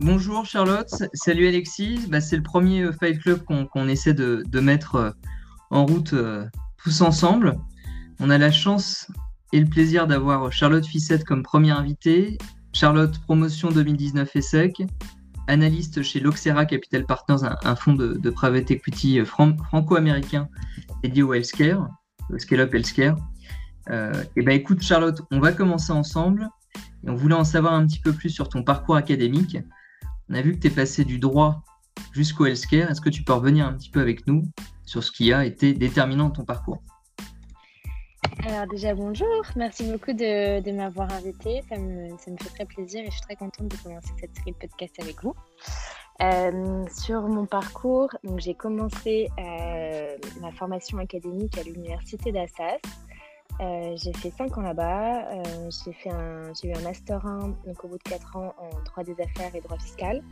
bonjour Charlotte, salut Alexis. Bah, c'est le premier euh, Fight Club qu'on essaie de, mettre euh, en route euh, tous ensemble. On a la chance et le plaisir d'avoir Charlotte Fissette comme première invitée. Charlotte, promotion 2019 ESSEC, analyste chez Loxera Capital Partners, un, fonds de, private equity franco-américain dédié au healthcare, au scale-up healthcare. et ben écoute Charlotte, on va commencer ensemble on voulait en savoir un petit peu plus sur ton parcours académique. On a vu que tu es passé du droit jusqu'au healthcare. Est-ce que tu peux revenir un petit peu avec nous sur ce qui a été déterminant dans ton parcours? Alors déjà bonjour, merci beaucoup de, m'avoir invité, ça me, fait très plaisir et je suis très contente de commencer cette série de podcasts avec vous. Euh, sur mon parcours, j'ai commencé euh, ma formation académique à l'université d'Assas euh, j'ai fait 5 ans là-bas. Euh, j'ai, eu un Master 1 donc au bout de 4 ans en droit des affaires et droit fiscal.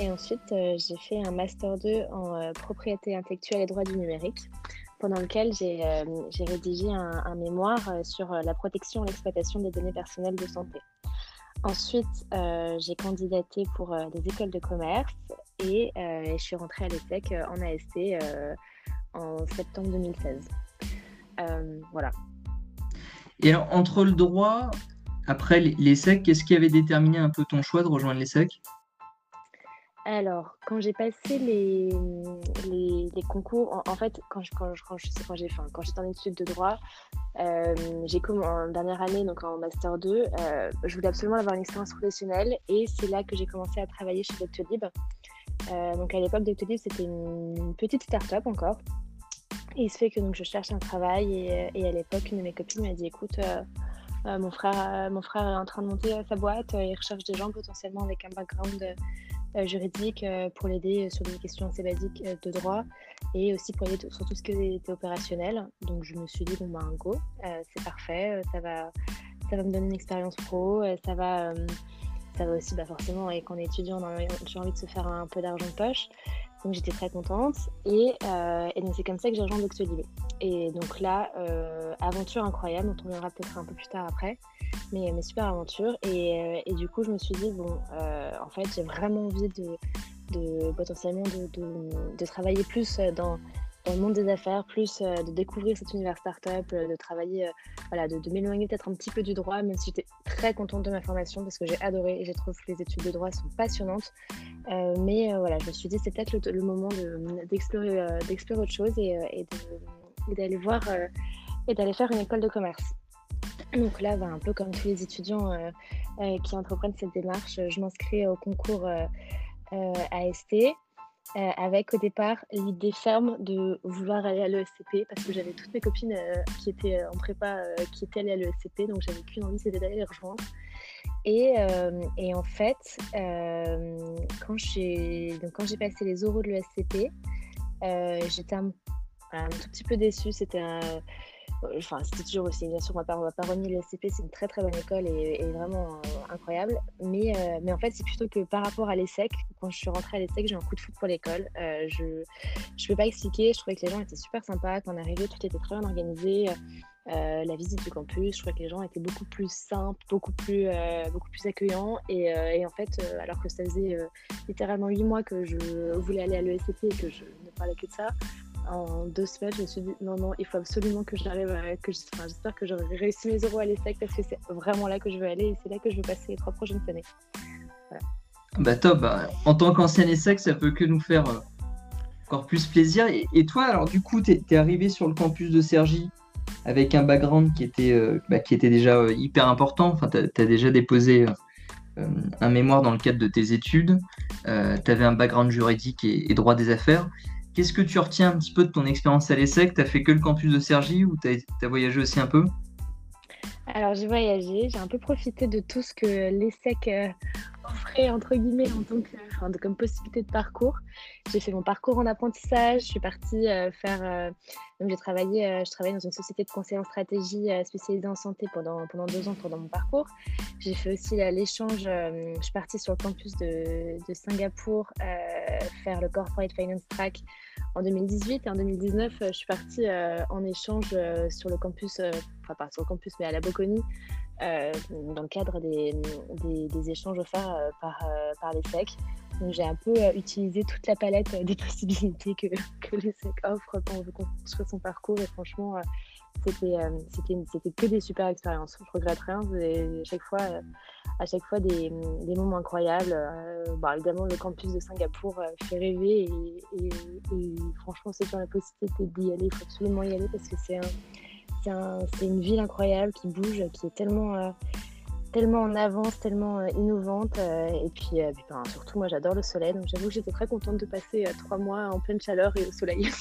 Et ensuite, euh, j'ai fait un Master 2 en propriété intellectuelle et droit du numérique, pendant lequel j'ai, rédigé un, mémoire sur la protection et l'exploitation des données personnelles de santé. Ensuite, j'ai candidaté pour des écoles de commerce et je suis rentrée à l'ESSEC en AST en septembre 2016. voilà, et entre le droit, après l'ESSEC, qu'est-ce qui avait déterminé un peu ton choix de rejoindre l'ESSEC alors, quand j'ai passé les, concours, en, fait, quand, quand, quand, quand j'étais en études de droit, euh, j'ai comme en dernière année, donc en master 2, euh, je voulais absolument avoir une expérience professionnelle et c'est là que j'ai commencé à travailler chez Doctolib. Euh, donc à l'époque, Doctolib, c'était une, petite start-up encore. Il se fait que donc, je cherche un travail et, et à l'époque, une de mes copines m'a dit écoute, euh, euh, mon, frère, mon frère est en train de monter sa boîte, il recherche des gens potentiellement avec un background euh, juridique pour l'aider sur des questions assez basiques de droit et aussi pour l'aider sur tout ce qui était opérationnel. Donc je me suis dit bon ben go, c'est parfait, ça va, ça va me donner une expérience pro, ça va ça va aussi bah forcément et quand on est étudiant j'ai envie de se faire un peu d'argent de poche donc j'étais très contente. Et, euh, et donc c'est comme ça que j'ai rejoint Doctolib. Et donc là, euh, aventure incroyable, dont on verra peut-être un peu plus tard après. Mais, super aventure. Et, euh, et, du coup, je me suis dit, bon, en fait, j'ai vraiment envie de, de potentiellement de, de, travailler plus dans, dans le monde des affaires, plus euh, de découvrir cet univers startup, euh, de travailler, euh, voilà, de, m'éloigner peut-être un petit peu du droit, même si j'étais très contente de ma formation parce que j'ai adoré et j'ai trouvé que les études de droit sont passionnantes. mais voilà, je me suis dit c'est peut-être le, moment d'explorer, d'explorer autre chose et, d'aller voir et d'aller faire une école de commerce. Donc là, bah, un peu comme tous les étudiants qui entreprennent cette démarche, je m'inscris au concours AST. Euh, avec au départ l'idée ferme de vouloir aller à l'ESCP parce que j'avais toutes mes copines euh, qui étaient euh, en prépa qui étaient allées à l'ESCP, donc j'avais qu'une envie, c'était d'aller les rejoindre. Et, et en fait, quand j'ai passé les oraux de l'ESCP, j'étais un, tout petit peu déçue. C'était un enfin c'était toujours aussi bien sûr on va pas, va pas renier le SCP c'est une très très bonne école et, vraiment incroyable. Mais, euh, mais en fait c'est plutôt que par rapport à l'ESSEC quand je suis rentrée à l'ESSEC j'ai un coup de foot pour l'école. Euh, je je peux pas expliquer. Je trouvais que les gens étaient super sympas quand on arrivait tout était très bien organisé. La visite du campus, je trouvais que les gens étaient beaucoup plus simples, beaucoup plus, beaucoup plus accueillants. Et, et en fait, alors que ça faisait littéralement huit mois que je voulais aller à l'ESCP et que je ne parlais que de ça, en deux semaines, je me suis dit non, non, il faut absolument que j'arrive. Que j'espère que j'aurai réussi mes euros à l'ESSEC parce que c'est vraiment là que je veux aller et c'est là que je veux passer les trois prochaines années. Bah top, bah, en tant qu'ancien ESSEC, ça peut que nous faire euh, encore plus plaisir. Et, toi, alors du coup, tu es, arrivé sur le campus de Sergi avec un background qui était, euh, bah, qui était déjà euh, hyper important. Enfin, tu as, déjà déposé un mémoire dans le cadre de tes études. tu avais un background juridique et droit des affaires. Qu'est-ce que tu retiens un petit peu de ton expérience à l'ESSEC? Tu as fait que le campus de Sergi ou tu as, voyagé aussi un peu? Alors j'ai voyagé, j'ai un peu profité de tout ce que l'ESSEC euh, entre guillemets en tant que, comme possibilité de parcours. J'ai fait mon parcours en apprentissage, je suis partie euh, faire, euh, donc j'ai travaillé, je travaillais dans une société de conseil en stratégie spécialisée en santé pendant, pendant deux ans pendant mon parcours. J'ai fait aussi l'échange, je suis partie sur le campus de, de Singapour faire le Corporate Finance Track en 2018 et en 2019, euh, je suis partie euh, en échange euh, sur le campus enfin pas sur le campus, mais à la Bocconi, dans le cadre des, des, échanges offerts par, par les SEC. Donc j'ai un peu utilisé toute la palette des possibilités que, que les SEC offrent quand on veut construire son parcours. Et franchement, c'était que des super expériences. Je regrette rien. à chaque fois, à chaque fois des, des moments incroyables. Bah, évidemment, le campus de Singapour fait rêver et, franchement, c'est dans la possibilité d'y aller. Il faut absolument y aller parce que c'est un, c'est une ville incroyable qui bouge, qui est tellement tellement en avance, tellement euh, innovante. Euh, et puis, euh, surtout, moi, j'adore le soleil. Donc, j'avoue que j'étais très contente de passer trois mois en pleine chaleur et au soleil.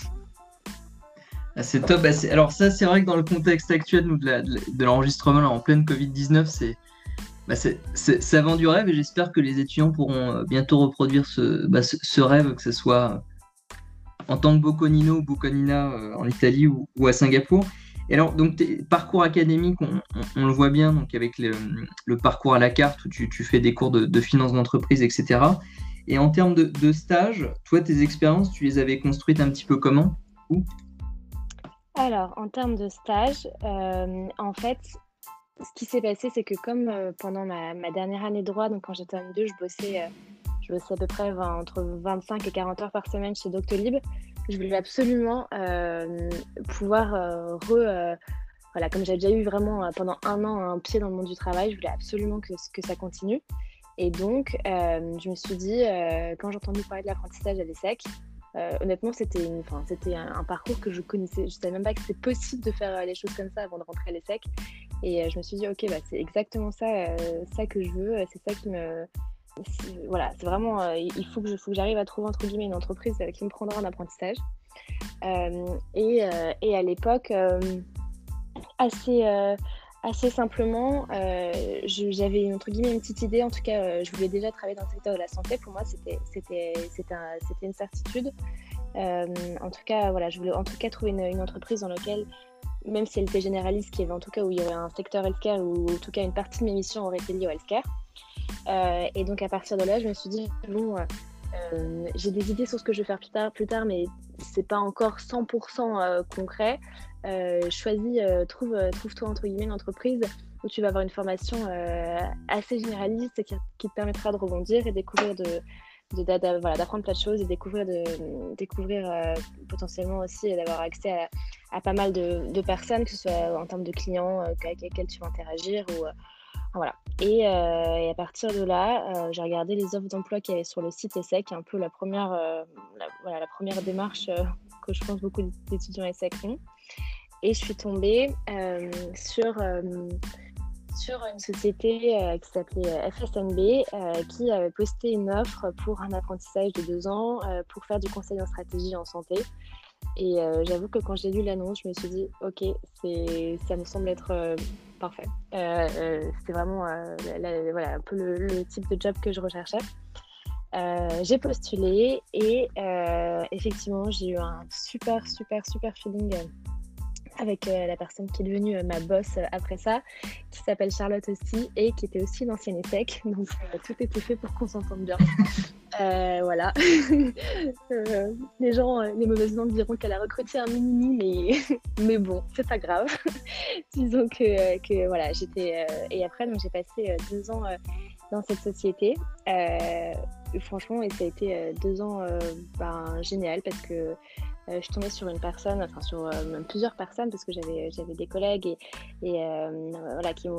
Ah, c'est top. Bah, alors, ça, c'est vrai que dans le contexte actuel de l'enregistrement en pleine Covid-19, c'est. Bah, ça vend du rêve et j'espère que les étudiants pourront bientôt reproduire ce, bah, ce, rêve, que ce soit en tant que Bocconino ou Bocconina en Italie ou à Singapour. Et alors, donc, tes parcours académique, on, le voit bien, donc avec le, parcours à la carte où tu, fais des cours de, finance d'entreprise, etc. Et en termes de, stage, toi, tes expériences, tu les avais construites un petit peu comment Alors, en termes de stage, euh, en fait, ce qui s'est passé, c'est que comme euh, pendant ma, dernière année de droit, donc quand j'étais en 2, je bossais, euh, je bossais à peu près entre 25 et 40 heures par semaine chez Doctolib je voulais absolument euh, pouvoir euh, re. Euh, voilà, comme j'ai déjà eu vraiment pendant un an un pied dans le monde du travail, je voulais absolument que, que ça continue. Et donc, je me suis dit, quand j'ai entendu parler de l'apprentissage à l'ESSEC, honnêtement, c'était c'était un, parcours que je connaissais. Je ne savais même pas que c'était possible de faire les choses comme ça avant de rentrer à l'ESSEC. Et je me suis dit, ok, bah, c'est exactement ça, ça que je veux. C'est ça qui me, voilà, c'est vraiment, euh, il faut que, j'arrive à trouver entre guillemets une entreprise euh, qui me prendra en apprentissage. Euh, et, à l'époque, assez, assez simplement, j'avais entre guillemets une petite idée. En tout cas, je voulais déjà travailler dans le secteur de la santé. Pour moi, c'était, une certitude. en tout cas, voilà, je voulais en tout cas trouver une, entreprise dans laquelle même si elle était généraliste, qu'il y avait en tout cas où il y aurait un secteur healthcare ou en tout cas une partie de mes missions aurait été liée au healthcare. Euh, et donc à partir de là, je me suis dit, bon, euh, euh, j'ai des idées sur ce que je vais faire plus tard, plus tard mais c'est pas encore 100% concret. choisis, trouve, trouve-toi entre guillemets une entreprise où tu vas avoir une formation assez généraliste qui, te permettra de rebondir et découvrir de, d'apprendre plein de choses et découvrir, de, découvrir potentiellement aussi et d'avoir accès à, pas mal de, personnes, que ce soit en termes de clients avec lesquels tu vas interagir ou, voilà. Et, euh, et, à partir de là, euh, j'ai regardé les offres d'emploi qu'il y avait sur le site ESSEC, un peu la première, euh, voilà, la première démarche que je pense beaucoup d'étudiants ESSEC ont. Et je suis tombée sur, sur une société qui s'appelait FSNB qui avait posté une offre pour un apprentissage de deux ans pour faire du conseil en stratégie en santé. Et j'avoue que quand j'ai lu l'annonce, je me suis dit, ok, ça me semble être parfait. Euh, euh, c'était vraiment euh, peu le, type de job que je recherchais. j'ai postulé et effectivement, j'ai eu un super, super, super feeling avec la personne qui est devenue ma boss après ça, qui s'appelle Charlotte aussi et qui était aussi l'ancienne ESSEC. Donc tout était fait pour qu'on s'entende bien. voilà. les gens, les mauvaises langues diront qu'elle a recruté un mini, mais, mais bon, c'est pas grave. Disons que, que voilà, j'étais. et après, donc j'ai passé deux ans dans cette société. franchement, et ça a été deux ans ben, génial parce que euh, je tombée sur une personne, enfin sur euh, plusieurs personnes, parce que j'avais, des collègues et, euh, qui,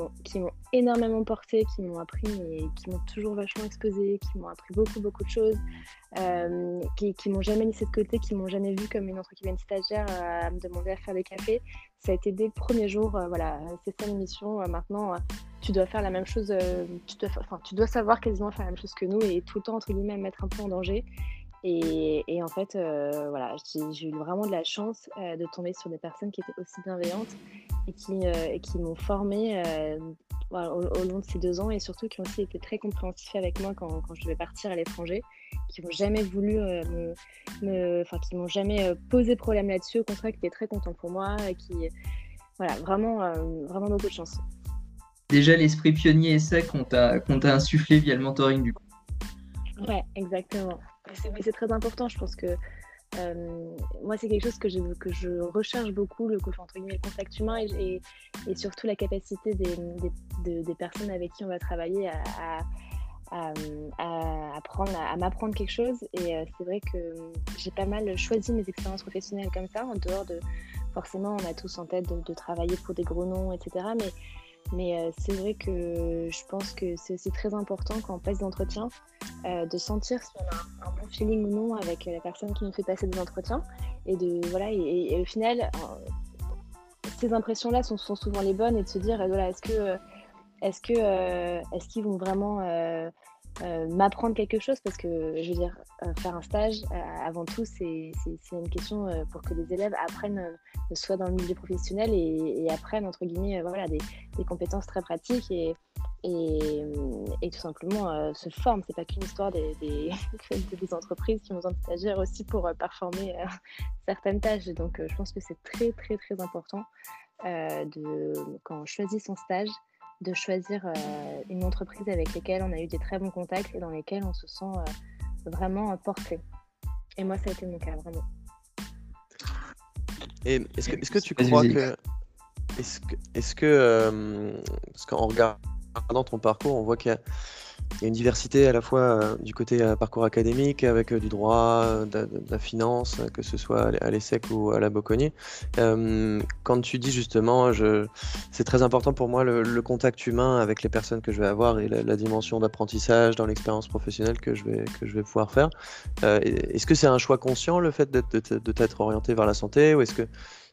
m'ont, énormément porté, qui m'ont appris et qui m'ont toujours vachement exposé, qui m'ont appris beaucoup, beaucoup de choses, qui, qui m'ont jamais laissé de côté, qui m'ont jamais vu comme une entre guillemets stagiaire à me demander à faire des cafés. Ça a été dès le premier jour, voilà, c'est ça l'émission. maintenant, tu dois faire la même chose, tu, dois, tu dois savoir quasiment faire la même chose que nous et tout le temps, entre guillemets, mettre un peu en danger. Et, en fait, euh, voilà, j'ai eu vraiment de la chance euh, de tomber sur des personnes qui étaient aussi bienveillantes et qui, euh, qui m'ont formée au, long de ces deux ans et surtout qui ont aussi été très compréhensifs avec moi quand, quand je devais partir à l'étranger, qui n'ont jamais voulu me, enfin, qui m'ont jamais posé problème là-dessus, au contraire, qui étaient très contents pour moi et qui, voilà, vraiment, vraiment beaucoup de chance. Déjà, l'esprit pionnier et sec qu'on t'a insufflé via le mentoring du coup. Ouais, exactement c'est très important. Je pense que moi, c'est quelque chose que je, que je recherche beaucoup, le, entre guillemets, le contact humain et, surtout la capacité des, des, personnes avec qui on va travailler à, apprendre, à, m'apprendre quelque chose. Et c'est vrai que j'ai pas mal choisi mes expériences professionnelles comme ça, en dehors de forcément, on a tous en tête de, de travailler pour des gros noms, etc. Mais mais euh, c'est vrai que je pense que c'est aussi très important quand on passe des entretiens euh, de sentir si on a un, bon feeling ou non avec la personne qui nous fait passer des entretiens. Et, de, voilà, et, au final, euh, ces impressions-là sont, souvent les bonnes et de se dire voilà, est-ce que que est-ce qu'ils vont vraiment euh, m'apprendre quelque chose parce que je veux dire euh, faire un stage euh, avant tout c'est une question pour que les élèves apprennent soit dans le milieu professionnel et, apprennent entre guillemets voilà des, des, compétences très pratiques et, et, tout simplement se forment. C'est pas qu'une histoire des, des, des, entreprises qui ont besoin de stagiaires aussi pour performer certaines tâches. Donc je pense que c'est très très très important de quand on choisit son stage de choisir euh, une entreprise avec laquelle on a eu des très bons contacts et dans lesquels on se sent euh, vraiment porté. Et moi, ça a été mon cas, vraiment. Et est-ce que, est que, tu crois que. Est-ce que. Est-ce que euh, parce qu'en regardant ton parcours, on voit qu'il y a il y a une diversité à la fois euh, du côté euh, parcours académique avec euh, du droit, de, la finance, que ce soit à l'ESSEC ou à la Boconnier. quand tu dis justement, c'est très important pour moi le, contact humain avec les personnes que je vais avoir et la, dimension d'apprentissage dans l'expérience professionnelle que je vais, que je vais pouvoir faire. est-ce que c'est un choix conscient le fait de t'être orienté vers la santé ou est-ce que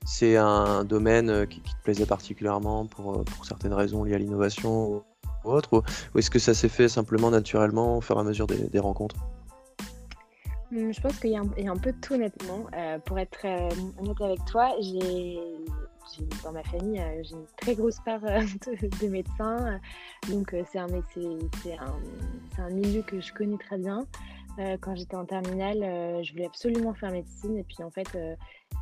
c'est un domaine qui, qui, te plaisait particulièrement pour, pour certaines raisons liées à l'innovation ou autre Ou, est-ce que ça s'est fait simplement naturellement au fur et à mesure des, rencontres? Hum, je pense qu'il y, a un peu de tout honnêtement. Euh, pour être euh, honnête avec toi, dans ma famille, euh, j'ai une très grosse part de, médecins. donc c'est un, un, un, milieu que je connais très bien. quand j'étais en terminale, je voulais absolument faire médecine. Et puis en fait,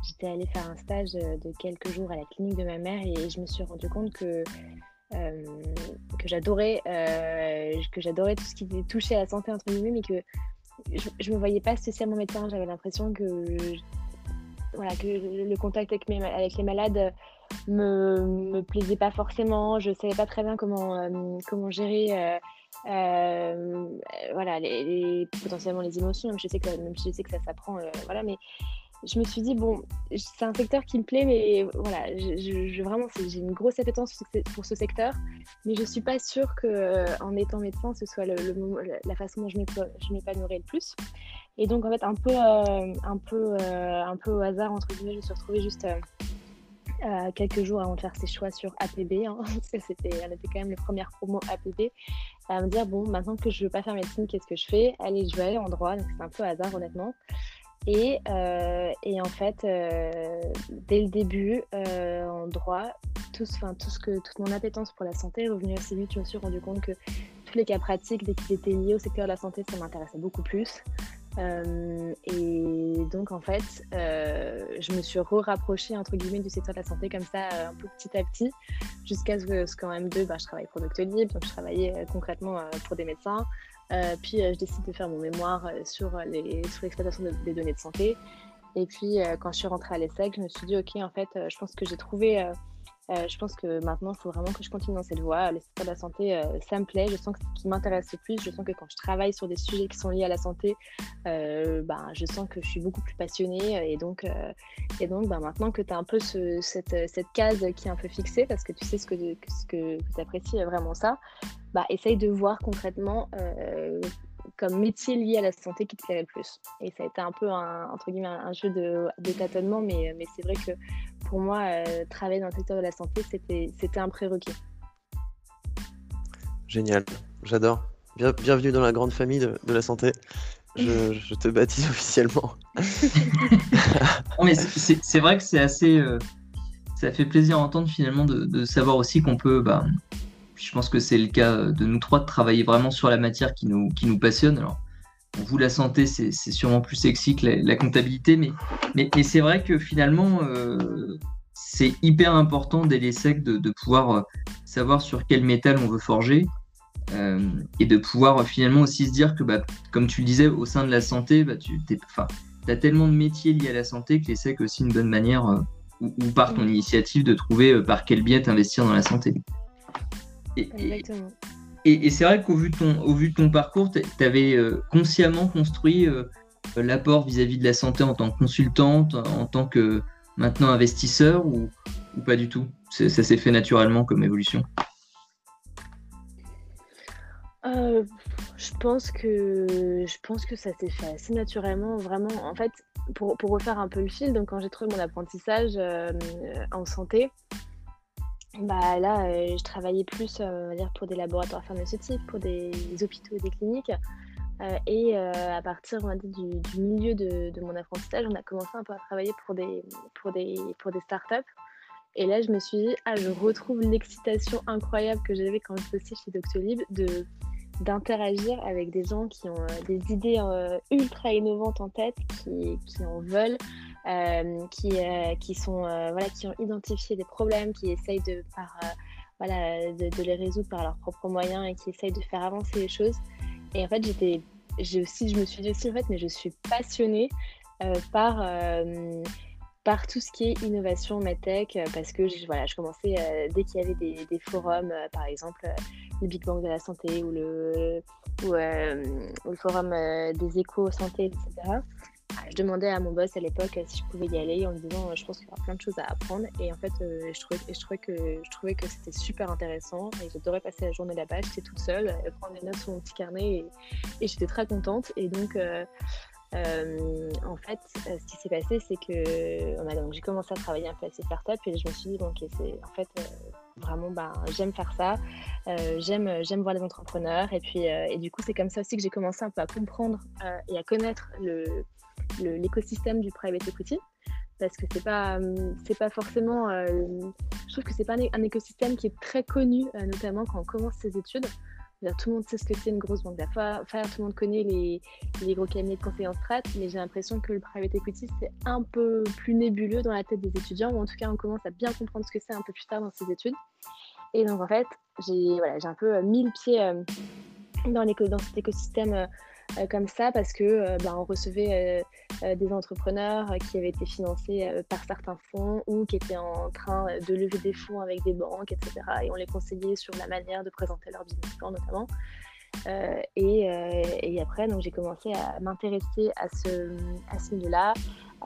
j'étais allée faire un stage de quelques jours à la clinique de ma mère et je me suis rendu compte que euh, que j'adorais, euh, que j'adorais tout ce qui touchait à la santé entre guillemets, mais que je, ne me voyais pas spécialement médecin. J'avais l'impression que voilà que le contact avec, les malades me, me plaisait pas forcément. Je savais pas très bien comment euh, comment gérer. voilà potentiellement les émotions même je sais que je sais que ça s'apprend voilà mais je me suis dit, bon, c'est un secteur qui me plaît, mais voilà, je, vraiment, j'ai une grosse appétence pour ce secteur, mais je ne suis pas sûre qu'en euh, étant médecin, ce soit la façon dont je m'épanouirais le plus. Et donc, en fait, un peu, euh, un peu, euh, un peu au hasard, entre guillemets, je me suis retrouvée juste quelques jours avant de faire ses choix sur APB, hein, parce que c'était, quand même les premières promos APB, à me dire, bon, maintenant que je ne veux pas faire médecine, qu'est-ce que je fais? Allez, je vais aller en droit, donc c'est un peu hasard, honnêtement. Et, euh, et, en fait, euh, dès le début, euh, en droit, tout, tout ce que, toute mon appétence pour la santé est revenue assez vite. Je me suis rendu compte que tous les cas pratiques, dès qu'ils étaient liés au secteur de la santé, ça m'intéressait beaucoup plus. et donc, en fait, je me suis re-rapprochée, entre guillemets, du secteur de la santé comme ça, un peu petit à petit, jusqu'à ce qu'en M2, bah, je travaille pour Doctolib, donc je travaillais concrètement pour des médecins. Euh, puis euh, je décide de faire mon mémoire euh, sur l'exploitation des données de santé. Et puis quand je suis rentrée à l'ESSEC, je me suis dit, ok, en fait, je pense que j'ai trouvé je pense que maintenant, il faut vraiment que je continue dans cette voie. Le secteur de la santé, euh, ça me plaît. Je sens que ce qui m'intéresse le plus, je sens que quand je travaille sur des sujets qui sont liés à la santé, euh, ben, je sens que je suis beaucoup plus passionnée. Et donc, et donc ben, maintenant que tu as un peu ce, cette, cette, case qui est un peu fixée, parce que tu sais ce que, ce que, tu apprécies vraiment ça, bah, essaye de voir concrètement comme métier lié à la santé qui te plairait le plus. Et ça a été un peu un, entre guillemets, un jeu de, de tâtonnement, mais, mais c'est vrai que pour moi, euh, travailler dans le secteur de la santé, c'était un prérequis. Génial, j'adore. bienvenue dans la grande famille de, la santé. Je, te baptise officiellement. mais c'est vrai que c'est assez. Euh, ça fait plaisir à entendre finalement de, savoir aussi qu'on peut. Bah, je pense que c'est le cas de nous trois de travailler vraiment sur la matière qui nous, qui nous passionne. Alors, vous, la santé, c'est sûrement plus sexy que la, comptabilité, mais, mais, c'est vrai que finalement, euh, c'est hyper important dès les secs de, pouvoir euh, savoir sur quel métal on veut forger euh, et de pouvoir finalement aussi se dire que, bah, comme tu le disais, au sein de la santé, bah, tu as tellement de métiers liés à la santé que l'ESSEC est aussi une bonne manière, ou, par ton initiative, de trouver par quel biais t'investir dans la santé. Exactement. Et, c'est vrai qu'au vu, de ton, au vu de ton parcours, tu avais consciemment construit l'apport vis-à-vis de la santé en tant que consultante, en tant que maintenant investisseur ou, ou pas du tout? Ça s'est fait naturellement comme évolution? Euh, je pense que je pense que ça s'est fait assez naturellement, vraiment. En fait, pour, pour, refaire un peu le fil, donc quand j'ai trouvé mon apprentissage euh, en santé, bah là, euh, je travaillais plus, dire, pour des laboratoires pharmaceutiques, pour des hôpitaux et des cliniques. et à partir du, milieu de, mon apprentissage, on a commencé un peu à travailler pour des, pour des, pour des startups. Et là, je me suis dit, ah, je retrouve l'excitation incroyable que j'avais quand je bossais chez Doctolib de d'interagir avec des gens qui ont euh, des idées euh, ultra innovantes en tête, qui, qui en veulent, euh, qui, qui, sont, voilà, qui ont identifié des problèmes, qui essayent de, par, voilà, de, les résoudre par leurs propres moyens et qui essayent de faire avancer les choses. Et en fait, j'étais, aussi, je me suis dit aussi, en fait, mais je suis passionnée par par tout ce qui est innovation medtech euh, parce que je, voilà, je commençais euh, dès qu'il y avait des, forums, euh, par exemple le Big Bang de la santé ou le, ou, le forum des échos santé, etc. Je demandais à mon boss à l'époque si je pouvais y aller en me disant je pense qu'il y aura plein de choses à apprendre. Et en fait je, trouvais, je, trouvais que, je trouvais que c'était super intéressant et j'adorais passer la journée là-bas, j'étais toute seule, prendre des notes sur mon petit carnet et, j'étais très contente. Et donc euh, en fait, euh, ce qui s'est passé, c'est que j'ai commencé à travailler un peu à ces startups et je me suis dit, bon, ok, c'est en fait euh, vraiment, ben, j'aime faire ça, j'aime, j'aime voir les entrepreneurs. Et puis, et du coup, c'est comme ça aussi que j'ai commencé un peu à comprendre et à connaître le, l'écosystème du private equity parce que c'est pas c'est pas forcément je trouve que c'est pas un, écosystème qui est très connu notamment quand on commence ses études tout le monde sait ce que c'est une grosse banque d'affaires, tout le monde connaît les, les, gros cabinets de conseil en strat, mais j'ai l'impression que le private equity, c'est un peu plus nébuleux dans la tête des étudiants, ou en tout cas, on commence à bien comprendre ce que c'est un peu plus tard dans ses études. Et donc, en fait, j'ai voilà, un peu mis le pied euh, dans, dans cet écosystème euh, euh, comme ça parce que euh, ben, on recevait euh, des entrepreneurs qui avaient été financés par certains fonds ou qui étaient en train de lever des fonds avec des banques, etc. Et on les conseillait sur la manière de présenter leur business plan notamment. et, et, après, donc j'ai commencé à m'intéresser à ce, à ce milieu-là,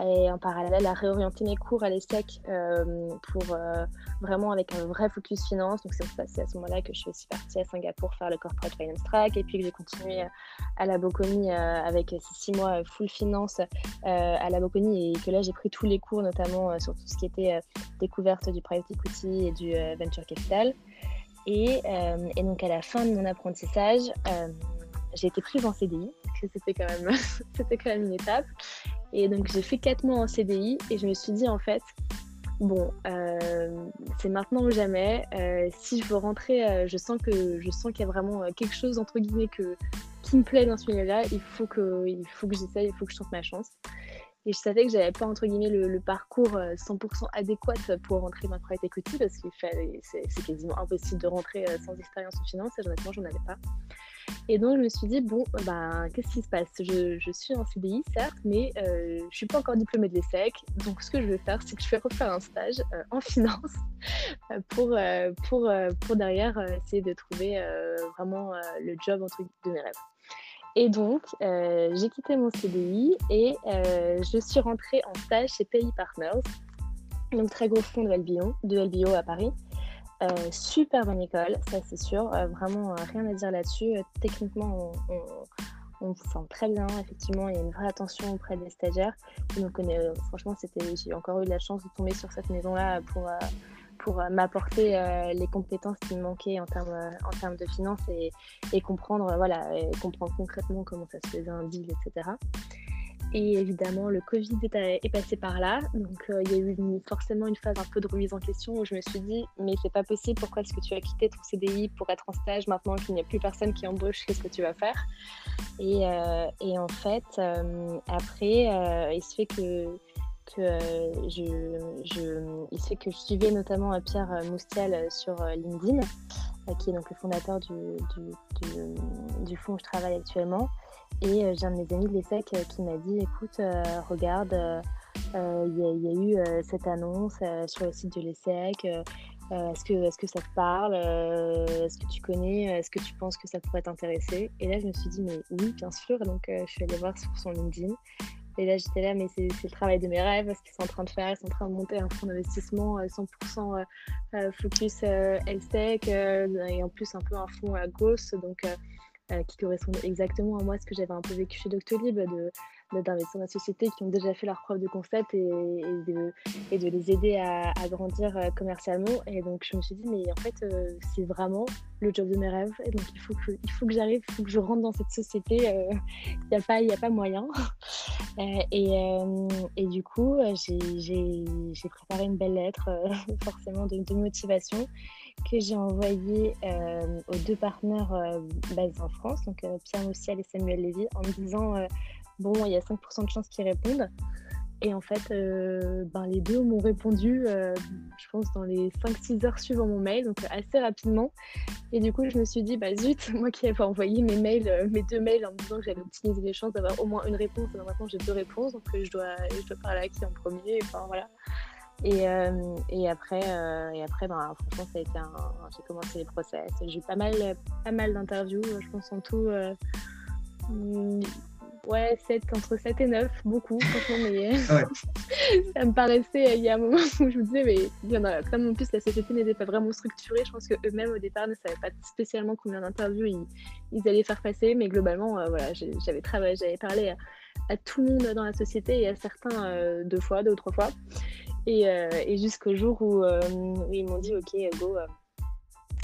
et en parallèle à réorienter mes cours à l'ESSEC euh, pour euh, vraiment avec un vrai focus finance. Donc c'est à ce moment-là que je suis aussi partie à Singapour faire le corporate finance track et puis que j'ai continué à la Bocconi euh, avec ces six mois full finance à la Bocconi et que là j'ai pris tous les cours notamment sur tout ce qui était découverte du private equity et du venture capital. Et, donc à la fin de mon apprentissage, j'ai été prise en CDI, parce que c'était quand quand même une étape. Et donc j'ai fait 4 mois en CDI et je me suis dit en fait, bon, euh, c'est maintenant ou jamais. Euh, si je veux rentrer, euh, je sens que je qu'il y a vraiment quelque chose entre guillemets que, qui me plaît dans ce milieu-là. Il faut que, que j'essaye, il faut que je tente ma chance. Et je savais que j'avais pas entre guillemets le, parcours 100% adéquat pour rentrer dans le private equity parce qu'il c'est quasiment impossible de rentrer sans expérience en finance. Et honnêtement, j'en avais pas. Et donc, je me suis dit, bon, ben, qu'est-ce qui se passe? Je, je, suis en CDI, certes, mais euh, je ne suis pas encore diplômée de l'ESSEC. Donc, ce que je vais faire, c'est que je vais refaire un stage euh, en finance pour, euh, pour, pour derrière essayer de trouver vraiment le job entre de mes rêves. Et donc, j'ai quitté mon CDI et je suis rentrée en stage chez PI Partners, donc très gros fonds de LBO, de LBO à Paris. Euh, super bonne école, ça c'est sûr. Euh, vraiment, euh, rien à dire là-dessus. techniquement, on, se sent très bien. Effectivement, il y a une vraie attention auprès des stagiaires. Franchement, j'ai encore eu de la chance de tomber sur cette maison-là pour, pour m'apporter les compétences qui me manquaient en termes, en termes de finances et, et comprendre, voilà, comprendre concrètement comment ça se faisait un deal, etc. Et évidemment, le Covid est, passé par là. Donc, euh, il y a eu forcément une phase un peu de remise en question où je me suis dit, mais c'est pas possible, pourquoi est-ce que tu as quitté ton CDI pour être en stage maintenant qu'il n'y a plus personne qui embauche? Qu'est-ce que tu vas faire? Et, euh, en fait, euh, après, il se fait que je, il se fait que je suivais notamment Pierre Moustial sur LinkedIn qui est donc le fondateur du, fonds où je travaille actuellement. Et j'ai un de mes amis de l'ESSEC qui m'a dit écoute, regarde, il y, a eu cette annonce sur le site de l'ESSEC. est-ce que, est que ça te parle Est-ce que tu connais Est-ce que tu penses que ça pourrait t'intéresser? Et là, je me suis dit, mais oui, bien sûr. Donc, je suis allée voir sur son LinkedIn. Et là, j'étais là, mais c'est le travail de mes rêves, ce qu'ils sont en train de faire. Ils sont en train de monter un fonds d'investissement 100% euh, euh, euh, focus tech et en plus un peu un fonds à gauche, donc qui correspond exactement à moi ce que j'avais un peu vécu chez Doctolib, d'investir dans la société qui ont déjà fait leur preuve de concept et, de, et de, les aider à, grandir euh, commercialement. Et donc, je me suis dit, mais en fait, euh, c'est vraiment le job de mes rêves. Donc, il faut que, j'arrive, il faut que je rentre dans cette société. Euh, il n'y a, pas, a pas moyen. et, et, du coup, j'ai préparé une belle lettre, forcément, de, motivation que j'ai envoyée aux deux partenaires basés en France, donc Pierre Moussial et Samuel Lévy, en me disant bon, il y a 5% de chances qu'ils répondent. Et en fait, euh, ben, les deux m'ont répondu, euh, je pense, dans les 5-6 heures suivant mon mail, donc assez rapidement. Et du coup, je me suis dit, bah zut, moi qui avais envoyé mes mails, euh, mes deux mails en me disant que j'avais optimisé les chances d'avoir au moins une réponse, et maintenant j'ai deux réponses, donc je dois, je dois parler à qui en premier, enfin voilà. Et, et après, et après ben, franchement, ça a été un... j'ai commencé les process. J'ai eu pas mal, pas mal d'interviews, je pense en tout Ouais, 7, entre 7 et 9, beaucoup, franchement, mais ah ça me paraissait, euh, il y a un moment où je me disais, mais comme en plus la société n'était pas vraiment structurée, je pense qu'eux-mêmes au départ ne savaient pas spécialement combien d'interviews ils, ils, allaient faire passer, mais globalement, euh, voilà, j'avais travaillé, j'avais parlé à, tout le monde dans la société et à certains euh, deux fois, deux ou trois fois, et, et jusqu'au jour où, ils m'ont dit, ok, go,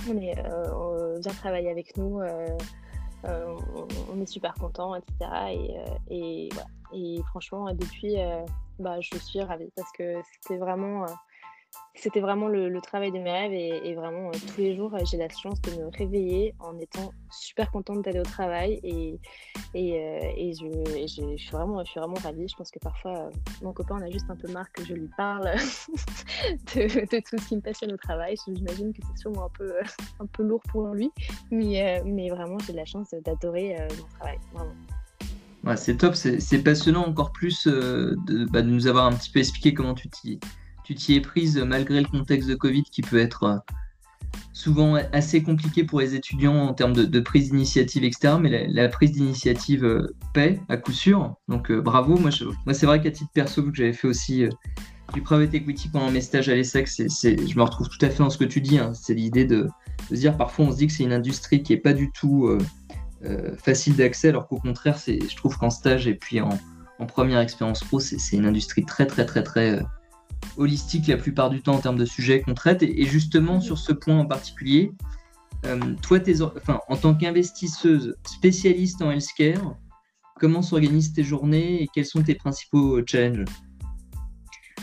on est, viens travailler avec nous. Euh, on, est super content, etc. Et, euh, et, franchement, depuis, euh, bah, je suis ravie parce que c'était vraiment c'était vraiment le, travail de mes rêves et, vraiment euh, tous les jours j'ai la chance de me réveiller en étant super contente d'aller au travail et, euh, je, suis vraiment, je suis vraiment ravie. Je pense que parfois euh, mon copain en a juste un peu marre que je lui parle de, tout ce qui me passionne au travail. J'imagine que c'est sûrement un peu, un peu lourd pour lui, mais, vraiment j'ai la chance d'adorer mon travail. C'est top, c'est passionnant encore plus de, bah, de, nous avoir un petit peu expliqué comment tu t'y tu t'y es prise malgré le contexte de Covid qui peut être euh, souvent assez compliqué pour les étudiants en termes de, prise d'initiative, etc. Mais la, prise d'initiative euh, paie à coup sûr. Donc euh, bravo. Moi, moi c'est vrai qu'à titre perso, que j'avais fait aussi du private equity pendant mes stages à l'ESSEC, je me retrouve tout à fait dans ce que tu dis. Hein. C'est l'idée de, se dire parfois on se dit que c'est une industrie qui n'est pas du tout facile d'accès, alors qu'au contraire, je trouve qu'en stage et puis en première expérience pro, c'est une industrie très très très très holistique la plupart du temps en termes de sujets qu'on traite. Et, justement, sur ce point en particulier, euh, toi, enfin, en tant qu'investisseuse spécialiste en healthcare, comment s'organisent tes journées et quels sont tes principaux challenges?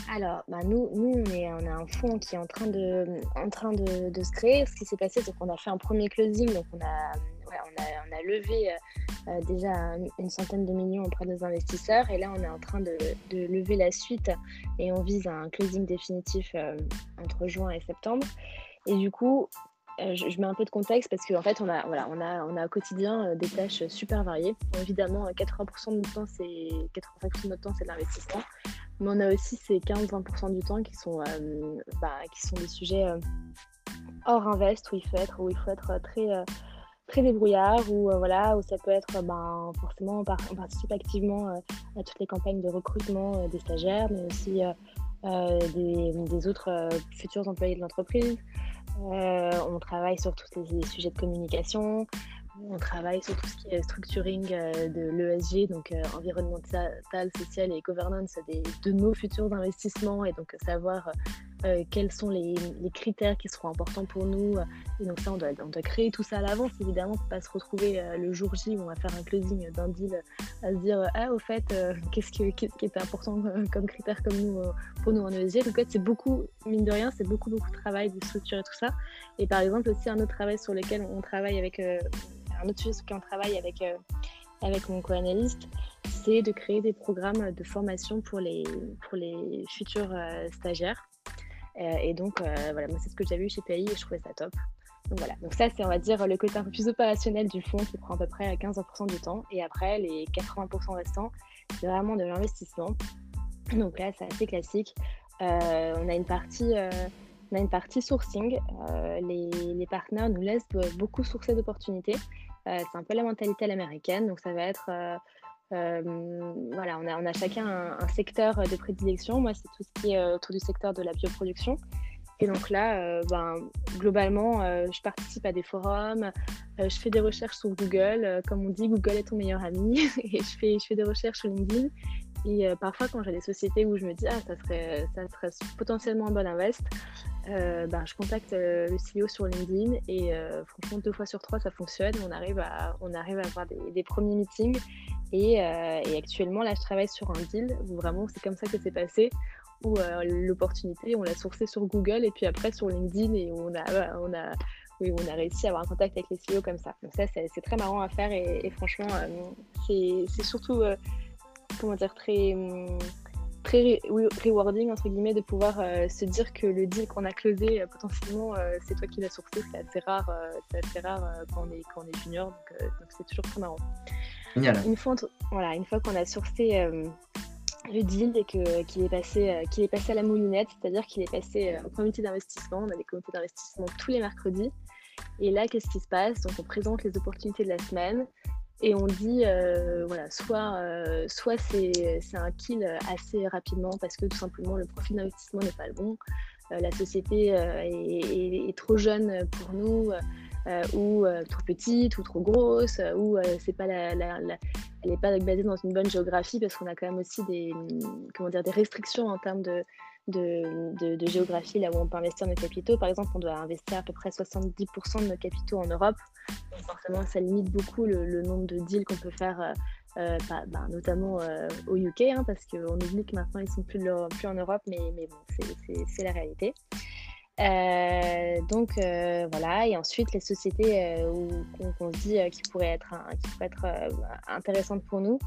Alors, bah nous, nous on, a un fonds qui est en train de, en train de se créer. Ce qui s'est passé, c'est qu'on a fait un premier closing, donc on a on, a, levé euh, euh, déjà une centaine de millions auprès des investisseurs et là on est en train de, lever la suite et on vise un closing définitif euh, entre juin et septembre. Et du coup, je, mets un peu de contexte parce qu'en fait, on a, voilà, on a, on a au quotidien des tâches super variées. évidemment, 80% de notre temps, c'est 85% de notre temps, c'est de l'investissement. Mais on a aussi ces 15-20% du temps qui sont, bah, qui sont des sujets hors invest où il faut être, où il faut être très très débrouillard ou euh, voilà où ça peut être ben, forcément on, participe activement euh, à toutes les campagnes de recrutement euh, des stagiaires mais aussi des, autres futurs employés de l'entreprise. On travaille sur tous les, sujets de communication. On travaille sur tout ce qui est structuring de l'ESG, donc environnemental, social et governance de nos futurs investissements, et donc savoir euh, quels sont les, critères qui seront importants pour nous. Et donc ça, on doit, créer tout ça à l'avance, évidemment, pour pas se retrouver euh, le jour J où on va faire un closing d'un deal à se dire, ah, au fait, euh, qu'est-ce, qui était important comme critère comme nous, pour nous en ESG. Donc en fait, c'est beaucoup, mine de rien, c'est beaucoup, beaucoup de travail de structurer tout ça. Et par exemple, aussi un autre travail sur lequel on travaille avec, un autre sujet sur lequel on travaille avec avec mon co-analyste, c'est de créer des programmes de formation pour les, pour les futurs stagiaires. Euh, et donc, euh, voilà, c'est ce que j'avais eu chez PAI et je trouvais ça top. Donc voilà, donc ça c'est on va dire le côté un peu plus opérationnel du fonds qui prend à peu près 15% du temps. Et après les 80% restants, c'est vraiment de l'investissement. Donc là c'est assez classique. Euh, on a une partie, on a une partie sourcing. Les, les, partenaires nous laissent beaucoup sourcer d'opportunités. c'est un peu la mentalité à l'américaine. Donc ça va être voilà, on a, chacun un, secteur de prédilection. Moi, c'est tout ce qui est autour du secteur de la bioproduction. Et donc là, euh, ben, globalement, euh, je participe à des forums, euh, je fais des recherches sur Google. comme on dit, Google est ton meilleur ami. et je fais, je fais des recherches sur LinkedIn. Et parfois, quand j'ai des sociétés où je me dis, ah, ça serait, ça serait potentiellement un bon invest, ben, je contacte le CEO sur LinkedIn. Et franchement, deux fois sur trois, ça fonctionne. On arrive à, on arrive à avoir des, premiers meetings. Et, et, actuellement, là, je travaille sur un deal où vraiment, c'est comme ça que c'est passé où euh, l'opportunité, on l'a sourcée sur Google et puis après sur LinkedIn et on a, on a, oui, on a réussi à avoir un contact avec les CEO comme ça. Donc ça, c'est très marrant à faire et, franchement, euh, c'est surtout, euh, comment dire, très, hum, très rewarding, entre guillemets, de pouvoir se dire que le deal qu'on a closé, potentiellement, c'est toi qui l'as sourcé. C'est assez rare, assez rare quand, on est, quand on est junior, donc c'est toujours très marrant. Une fois, voilà, une fois qu'on a sourcé le deal et qu'il est, passé, euh, qu'il est passé à la moulinette, c'est-à-dire qu'il est passé euh, au comité d'investissement. On a des comités d'investissement tous les mercredis. Et là, qu'est-ce qui se passe? Donc, on présente les opportunités de la semaine et on dit, euh, voilà, soit, soit c'est, un kill assez rapidement parce que tout simplement le profil d'investissement n'est pas le bon, la société est, trop jeune pour nous. Euh, ou euh, trop petite ou trop grosse euh, ou c'est pas la, elle n'est pas basée dans une bonne géographie parce qu'on a quand même aussi des, comment dire, des restrictions en termes de, de, géographie, là où on peut investir nos capitaux. Par exemple, on doit investir à peu près 70% de nos capitaux en Europe. forcément, ça limite beaucoup le, nombre de deals qu'on peut faire, bah, notamment au UK, hein, parce qu'on oublie que maintenant, ils sont plus, plus en Europe, mais, bon, c'est la réalité. Euh, donc euh, voilà, et ensuite les sociétés euh, qu'on se dit qui pourraient être, qui pourraient être intéressantes pour nous,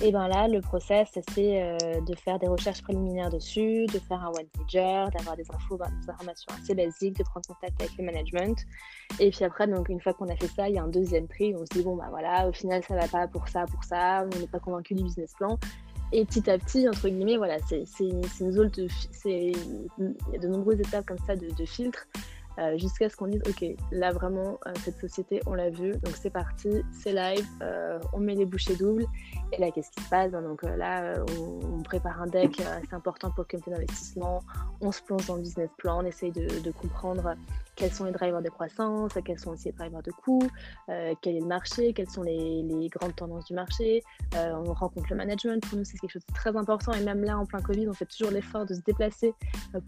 et bien là, le process, c'est de faire des recherches préliminaires dessus, de faire un one-pager, d'avoir des infos, ben, des informations assez basiques, de prendre contact avec le management. Et puis après, donc une fois qu'on a fait ça, il y a un deuxième tri. On se dit, bon, bah voilà, au final, ça va pas pour ça, pour ça, on n'est pas convaincu du business plan. Et petit à petit, entre guillemets, voilà, c'est une zone de. Il y a de nombreuses étapes comme ça de, de filtre euh, jusqu'à ce qu'on dise ok là vraiment euh, cette société on l'a vue donc c'est parti c'est live euh, on met les bouchées doubles. Et là qu'est-ce qui se passe? Donc là on, prépare un deck assez important pour le comité d'investissement. On se plonge dans le business plan on essaye de, comprendre quels sont les drivers de croissance quels sont aussi les drivers de coûts quel est le marché quelles sont les grandes tendances du marché. On rencontre le management pour nous c'est quelque chose de très important. Et même là en plein Covid on fait toujours l'effort de se déplacer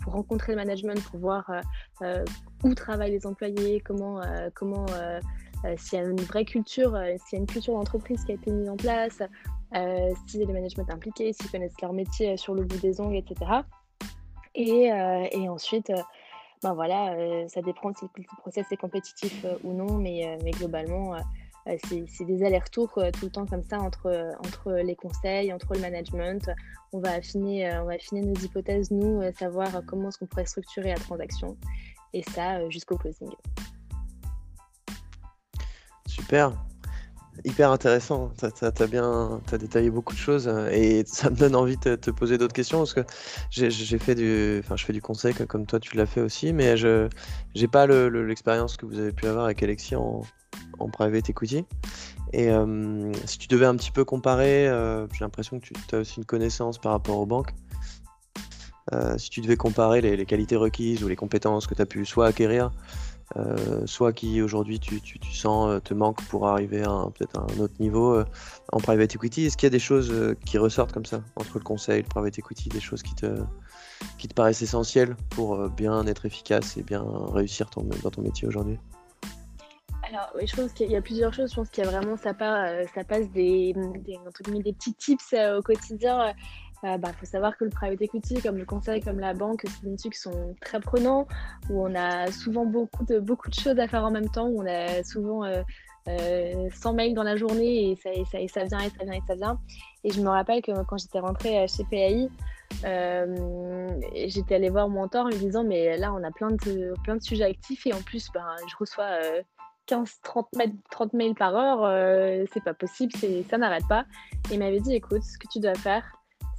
pour rencontrer le management pour voir où travaillent les employés, comment, euh, comment euh, euh, s'il y a une vraie culture, s'il y a une culture d'entreprise qui a été mise en place, s'il y a des management impliqués, s'ils connaissent leur métier sur le bout des ongles, etc. Et, ensuite, ben voilà, ça dépend si le process est compétitif ou non, mais, mais globalement, c'est des allers-retours tout le temps comme ça entre, entre les conseils, entre le management. On va affiner, on va affiner nos hypothèses, nous, savoir comment est-ce qu'on pourrait structurer la transaction et ça euh, jusqu'au closing. Super, hyper intéressant. Tu as, bien détaillé beaucoup de choses euh, et ça me donne envie de te poser d'autres questions parce que j'ai fait du, enfin, je fais du conseil comme toi tu l'as fait aussi, mais je n'ai pas l'expérience que vous avez pu avoir avec Alexis en, en private equity. Et euh, si tu devais un petit peu comparer, j'ai l'impression que tu as aussi une connaissance par rapport aux banques. Euh, si tu devais comparer les, qualités requises ou les compétences que tu as pu soit acquérir, euh, soit qui aujourd'hui tu, sens euh, te manque pour arriver à peut-être un autre niveau en private equity, est-ce qu'il y a des choses qui ressortent comme ça entre le conseil le private equity, des choses qui te, qui te paraissent essentielles pour bien être efficace et bien réussir dans ton métier aujourd'hui? Alors, oui, je pense qu'il y a plusieurs choses. Je pense qu'il y a vraiment, ça, ça passe des, des, des petits tips au quotidien il bah, faut savoir que le private equity, comme le conseil, comme la banque, c'est des trucs qui sont très prenants, où on a souvent beaucoup de, beaucoup de choses à faire en même temps, où on a souvent 100 mails dans la journée et ça, vient et ça vient et ça vient. Et je me rappelle que quand j'étais rentrée chez PAI, euh, j'étais allée voir mon mentor en lui disant mais là on a plein de, plein de sujets actifs et en plus ben, je reçois 15-30 30 mails par heure, euh, c'est pas possible, ça n'arrête pas. Et il m'avait dit écoute, ce que tu dois faire,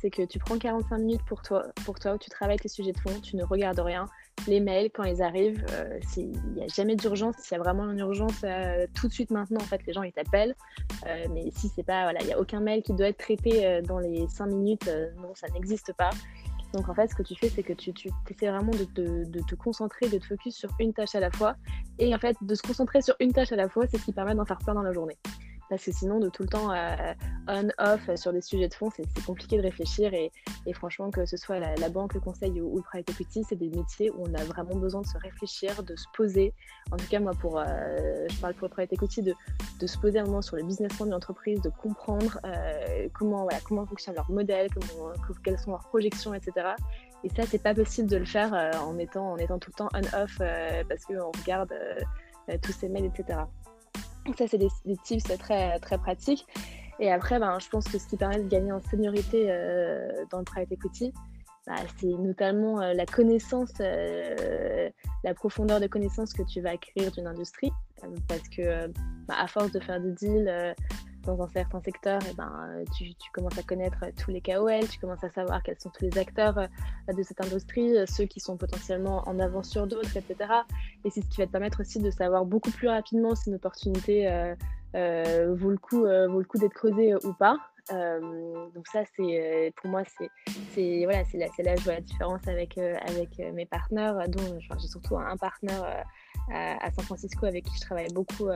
c'est que tu prends 45 minutes pour toi, pour toi où tu travailles tes sujets de fond, tu ne regardes rien. Les mails, quand ils arrivent, euh, il n'y a jamais d'urgence. S'il y a vraiment une urgence, euh, tout de suite maintenant, en fait, les gens ils t'appellent. Euh, mais si c'est pas, voilà, il n'y a aucun mail qui doit être traité dans les 5 minutes, non, ça n'existe pas. Donc en fait, ce que tu fais, c'est que tu, tu essaies vraiment de de te, concentrer, de te focus sur une tâche à la fois. Et en fait, de se concentrer sur une tâche à la fois, c'est ce qui permet d'en faire plein dans la journée parce que sinon, de tout le temps euh, on-off sur des sujets de fond, c'est compliqué de réfléchir. Et, franchement, que ce soit la, banque, le conseil ou, le private equity, c'est des métiers où on a vraiment besoin de se réfléchir, de se poser. En tout cas, moi, pour, euh, je parle pour le private equity, de, de, se poser un moment sur le business plan d'une entreprise, de comprendre euh, comment, voilà, comment fonctionne leur modèle, quelles sont leurs projections, etc. Et ça, c'est pas possible de le faire en, étant, en étant tout le temps on-off parce qu'on regarde tous ces mails, etc. Donc ça, c'est des, tips très, très pratiques. Et après, ben, je pense que ce qui permet de gagner en seniorité euh, dans le private equity, bah, c'est notamment euh, la connaissance, euh, la profondeur de connaissance que tu vas acquérir d'une industrie. parce que bah, à force de faire des deals, dans un certain secteur, eh ben, tu, tu, commences à connaître tous les KOL, tu commences à savoir quels sont tous les acteurs euh, de cette industrie, euh, ceux qui sont potentiellement en avance sur d'autres, etc. Et c'est ce qui va te permettre aussi de savoir beaucoup plus rapidement si une opportunité euh, vaut le coup, vaut le coup d'être creusée ou pas. donc ça, c'est pour moi, c'est voilà, c'est là, là je vois la différence avec avec mes partenaires, dont j'ai surtout un partenaire à, San Francisco avec qui je travaille beaucoup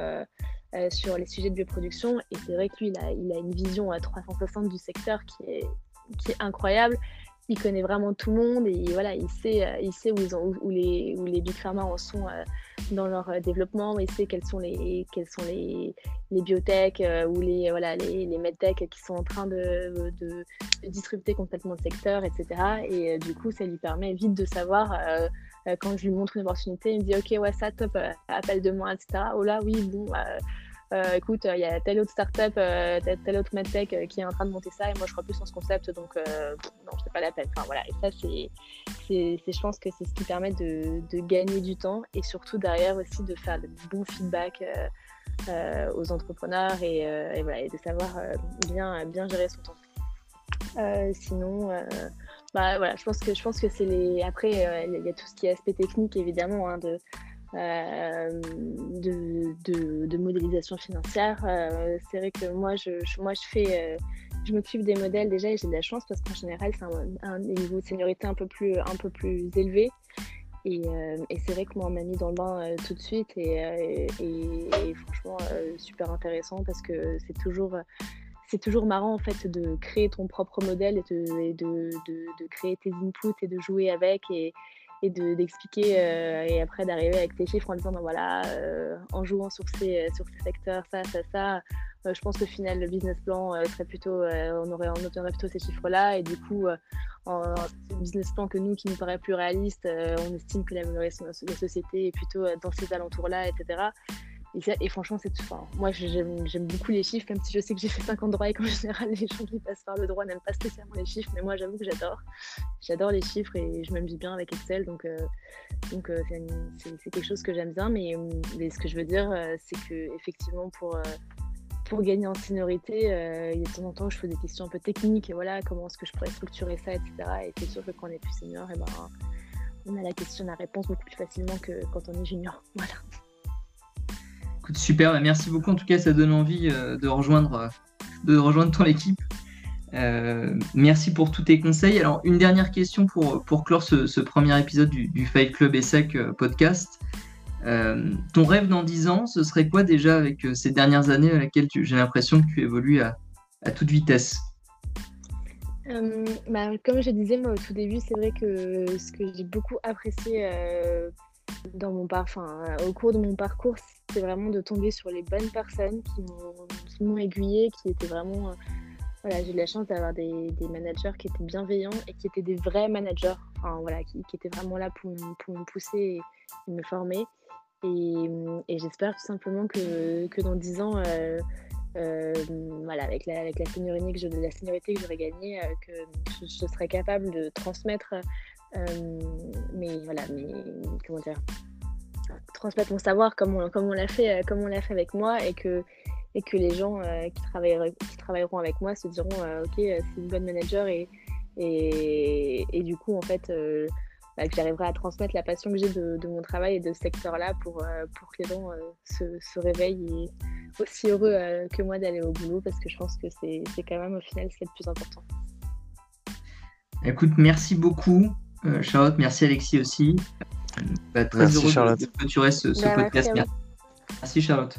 euh, sur les sujets de bioproduction. Et c'est vrai que lui, il a, une vision à 360 du secteur qui est, incroyable. Il connaît vraiment tout le monde et voilà, il sait, euh, où, les, où big pharma en sont euh, dans leur développement. Il sait quels sont les, quels les, les biotech ou les, voilà, medtech qui sont en train de, disrupter complètement le secteur, etc. Et du coup, ça lui permet vite de savoir quand je lui montre une opportunité, il me dit ok ouais ça top, appelle de moi, etc. Oh là oui bon euh, écoute, il y a telle autre startup, euh, telle autre medtech euh, qui est en train de monter ça, et moi je crois plus en ce concept, donc non, c'est pas la peine. Enfin voilà, et ça, c'est, je pense que c'est ce qui permet de, gagner du temps et surtout derrière aussi de faire de bons feedback aux entrepreneurs et, et, voilà, et de savoir bien, bien gérer son temps. sinon, bah, voilà, je pense que je pense que c'est les. Après, il y a tout ce qui est aspect technique évidemment hein, de euh, de, de, modélisation financière. Euh, c'est vrai que moi, je, moi, je fais euh, je m'occupe des modèles déjà et j'ai de la chance parce qu'en général, c'est un, niveau de seniorité un peu plus, un peu plus élevé. Et, et c'est vrai que moi, on m'a mis dans le bain tout de suite et, et, franchement, super intéressant parce que c'est toujours. C'est toujours marrant en fait de créer ton propre modèle et, de, de, de, créer tes inputs et de jouer avec et, et d'expliquer euh, et après d'arriver avec tes chiffres en disant ben voilà euh, en jouant sur ces sur ces secteurs ça ça ça euh, je pense qu'au final le business plan serait plutôt on aurait on obtiendrait plutôt ces chiffres là et du coup en, business plan que nous qui nous paraît plus réaliste on estime que la valorisation de la société est plutôt dans ces alentours là etc et, franchement, c'est tout. moi, j'aime beaucoup les chiffres, même si je sais que j'ai fait 50 droits et qu'en général, les gens qui passent par le droit n'aiment pas spécialement les chiffres. Mais moi, j'avoue que j'adore. J'adore les chiffres et je m'amuse bien avec Excel. Donc, euh, donc euh, c'est quelque chose que j'aime bien. Mais, mais, ce que je veux dire, euh, c'est que effectivement, pour, pour gagner en seniorité, il y a de temps en temps, je fais des questions un peu techniques. Et voilà, comment est-ce que je pourrais structurer ça, etc. Et c'est sûr que quand on est plus senior, et eh ben, on a la question, la réponse beaucoup plus facilement que quand on est junior. Voilà super, bah, merci beaucoup. En tout cas, ça donne envie euh, de, rejoindre, euh, de rejoindre ton équipe. Euh, merci pour tous tes conseils. Alors, une dernière question pour, clore ce, premier épisode du, Fight Club ESSEC podcast. ton rêve dans 10 ans, ce serait quoi déjà avec ces dernières années à laquelle j'ai l'impression que tu évolues à, toute vitesse? Bah, Comme je disais au tout début, c'est vrai que ce que j'ai beaucoup apprécié dans mon au cours de mon parcours, c'est vraiment de tomber sur les bonnes personnes qui m'ont aiguillé, qui étaient vraiment voilà, j'ai eu la chance d'avoir des, managers qui étaient bienveillants et qui étaient des vrais managers, enfin, voilà, qui, étaient vraiment là pour, pour me pousser et, me former. Et, j'espère tout simplement que, que dans 10 ans, euh, euh, voilà, avec la, avec seniorité que j'aurais gagnée, euh, que je, serais capable de transmettre, mais voilà, mais comment dire, transmettre mon savoir comme on, comme on l'a fait, l'a fait avec moi et que et que les gens euh, qui, travailleront avec moi se diront euh, ok euh, c'est une bonne manager et, et, du coup en fait bah, que j'arriverai à transmettre la passion que j'ai de, mon travail et de ce secteur-là pour, pour que les gens se, réveillent et aussi heureux que moi d'aller au boulot parce que je pense que c'est quand même au final ce qui est le plus important. Écoute, merci beaucoup Charlotte, merci Alexis aussi. Bah, très merci, heureux Charlotte. de clôturer ce, ce bah, podcast. merci Charlotte.